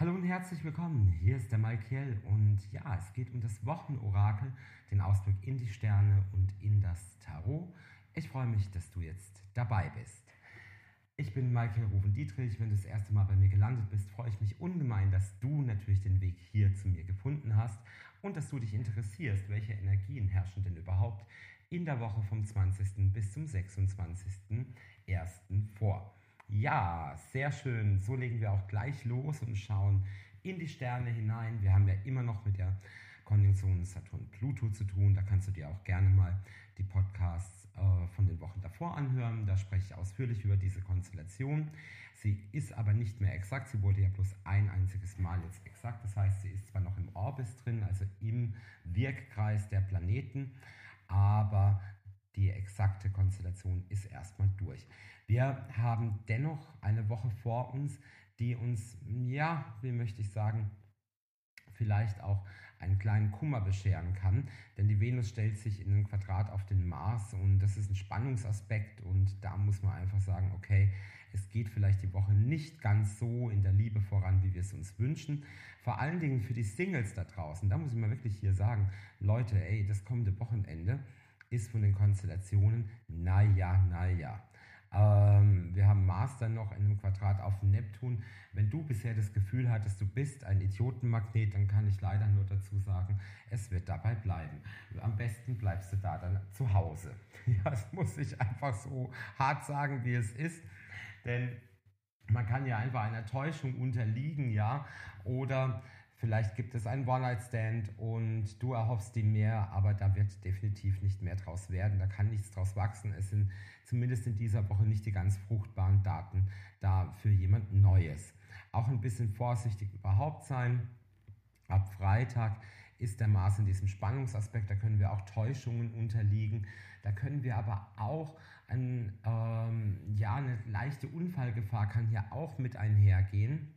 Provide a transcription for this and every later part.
Hallo und herzlich willkommen. Hier ist der Malkiel und ja, es geht um das Wochenorakel, den Ausblick in die Sterne und in das Tarot. Ich freue mich, dass du jetzt dabei bist. Ich bin Michael Rufen Dietrich. Wenn du das erste Mal bei mir gelandet bist, freue ich mich ungemein, dass du natürlich den Weg hier zu mir gefunden hast und dass du dich interessierst, welche Energien herrschen denn überhaupt in der Woche vom 20. bis zum 26.01. vor. Ja, sehr schön. So legen wir auch gleich los und schauen in die Sterne hinein. Wir haben ja immer noch mit der Konjunktion Saturn-Pluto zu tun. Da kannst du dir auch gerne mal die Podcasts äh, von den Wochen davor anhören. Da spreche ich ausführlich über diese Konstellation. Sie ist aber nicht mehr exakt. Sie wurde ja bloß ein einziges Mal jetzt exakt. Das heißt, sie ist zwar noch im Orbis drin, also im Wirkkreis der Planeten, aber die exakte Konstellation ist erstmal durch. Wir haben dennoch eine Woche vor uns, die uns, ja, wie möchte ich sagen, vielleicht auch einen kleinen Kummer bescheren kann, denn die Venus stellt sich in einem Quadrat auf den Mars und das ist ein Spannungsaspekt und da muss man einfach sagen, okay, es geht vielleicht die Woche nicht ganz so in der Liebe voran, wie wir es uns wünschen. Vor allen Dingen für die Singles da draußen, da muss ich mal wirklich hier sagen, Leute, ey, das kommende Wochenende ist von den Konstellationen, naja, naja. Ähm, wir haben Mars dann noch in einem Quadrat auf Neptun. Wenn du bisher das Gefühl hattest, du bist ein Idiotenmagnet, dann kann ich leider nur dazu sagen, es wird dabei bleiben. Am besten bleibst du da dann zu Hause. Ja, das muss ich einfach so hart sagen, wie es ist. Denn man kann ja einfach einer Täuschung unterliegen, ja, oder Vielleicht gibt es einen One-Night-Stand und du erhoffst dir mehr, aber da wird definitiv nicht mehr draus werden. Da kann nichts draus wachsen. Es sind zumindest in dieser Woche nicht die ganz fruchtbaren Daten da für jemand Neues. Auch ein bisschen vorsichtig überhaupt sein. Ab Freitag ist der Mars in diesem Spannungsaspekt, da können wir auch Täuschungen unterliegen, da können wir aber auch, ein, ähm, ja, eine leichte Unfallgefahr kann hier auch mit einhergehen.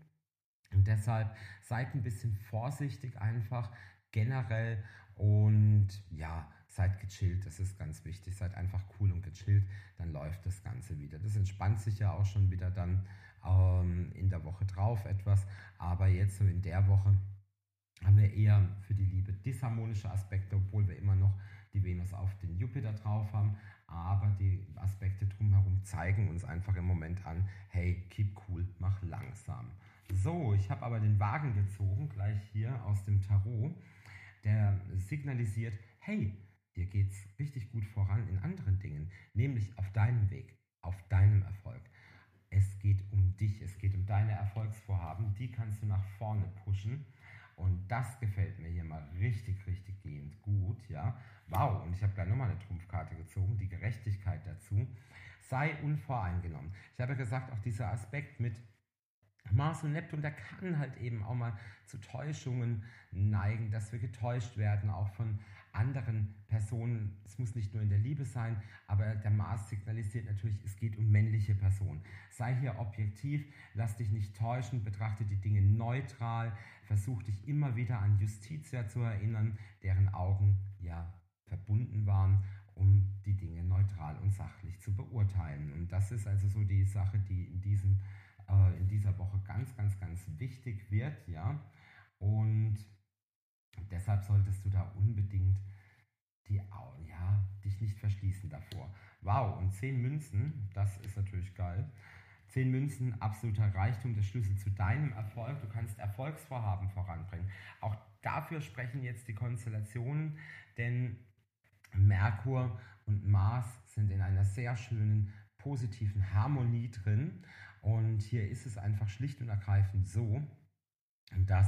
Und deshalb seid ein bisschen vorsichtig einfach generell und ja, seid gechillt, das ist ganz wichtig. Seid einfach cool und gechillt, dann läuft das Ganze wieder. Das entspannt sich ja auch schon wieder dann ähm, in der Woche drauf etwas, aber jetzt so in der Woche haben wir eher für die Liebe disharmonische Aspekte, obwohl wir immer noch die Venus auf den Jupiter drauf haben. Aber die Aspekte drumherum zeigen uns einfach im Moment an, hey, keep cool, mach langsam. So, ich habe aber den Wagen gezogen, gleich hier aus dem Tarot, der signalisiert, hey, dir geht's richtig gut voran in anderen Dingen, nämlich auf deinem Weg, auf deinem Erfolg. Es geht um dich, es geht um deine Erfolgsvorhaben, die kannst du nach vorne pushen. Und das gefällt mir hier mal richtig, richtig gehend gut, ja. Wow, und ich habe gleich nochmal eine Trumpfkarte gezogen, Gerechtigkeit dazu. Sei unvoreingenommen. Ich habe gesagt, auch dieser Aspekt mit Mars und Neptun, der kann halt eben auch mal zu Täuschungen neigen, dass wir getäuscht werden, auch von anderen Personen. Es muss nicht nur in der Liebe sein, aber der Mars signalisiert natürlich, es geht um männliche Personen. Sei hier objektiv, lass dich nicht täuschen, betrachte die Dinge neutral, versuch dich immer wieder an Justitia zu erinnern, deren Augen ja verbunden waren um die Dinge neutral und sachlich zu beurteilen. Und das ist also so die Sache, die in diesem äh, in dieser Woche ganz, ganz, ganz wichtig wird, ja. Und deshalb solltest du da unbedingt die, ja, dich nicht verschließen davor. Wow, und 10 Münzen, das ist natürlich geil. 10 Münzen, absoluter Reichtum, der Schlüssel zu deinem Erfolg. Du kannst Erfolgsvorhaben voranbringen. Auch dafür sprechen jetzt die Konstellationen, denn Merkur und Mars sind in einer sehr schönen positiven Harmonie drin. Und hier ist es einfach schlicht und ergreifend so, dass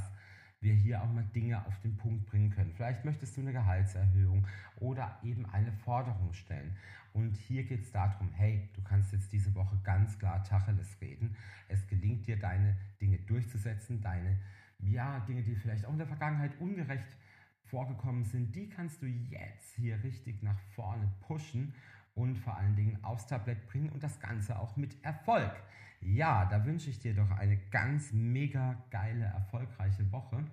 wir hier auch mal Dinge auf den Punkt bringen können. Vielleicht möchtest du eine Gehaltserhöhung oder eben eine Forderung stellen. Und hier geht es darum, hey, du kannst jetzt diese Woche ganz klar Tacheles reden. Es gelingt dir, deine Dinge durchzusetzen, deine ja, Dinge, die vielleicht auch in der Vergangenheit ungerecht vorgekommen sind, die kannst du jetzt hier richtig nach vorne pushen und vor allen Dingen aufs Tablett bringen und das Ganze auch mit Erfolg. Ja, da wünsche ich dir doch eine ganz mega geile, erfolgreiche Woche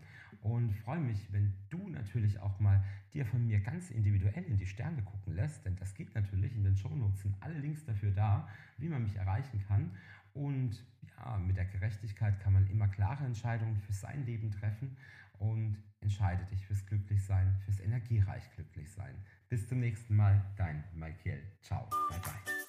und freue mich, wenn du natürlich auch mal dir von mir ganz individuell in die Sterne gucken lässt, denn das geht natürlich in den Shownotes sind alle Links dafür da, wie man mich erreichen kann. Und ja, mit der Gerechtigkeit kann man immer klare Entscheidungen für sein Leben treffen und entscheide dich fürs Glücklichsein, fürs energiereich Glücklichsein. Bis zum nächsten Mal, dein Michael. Ciao, bye bye.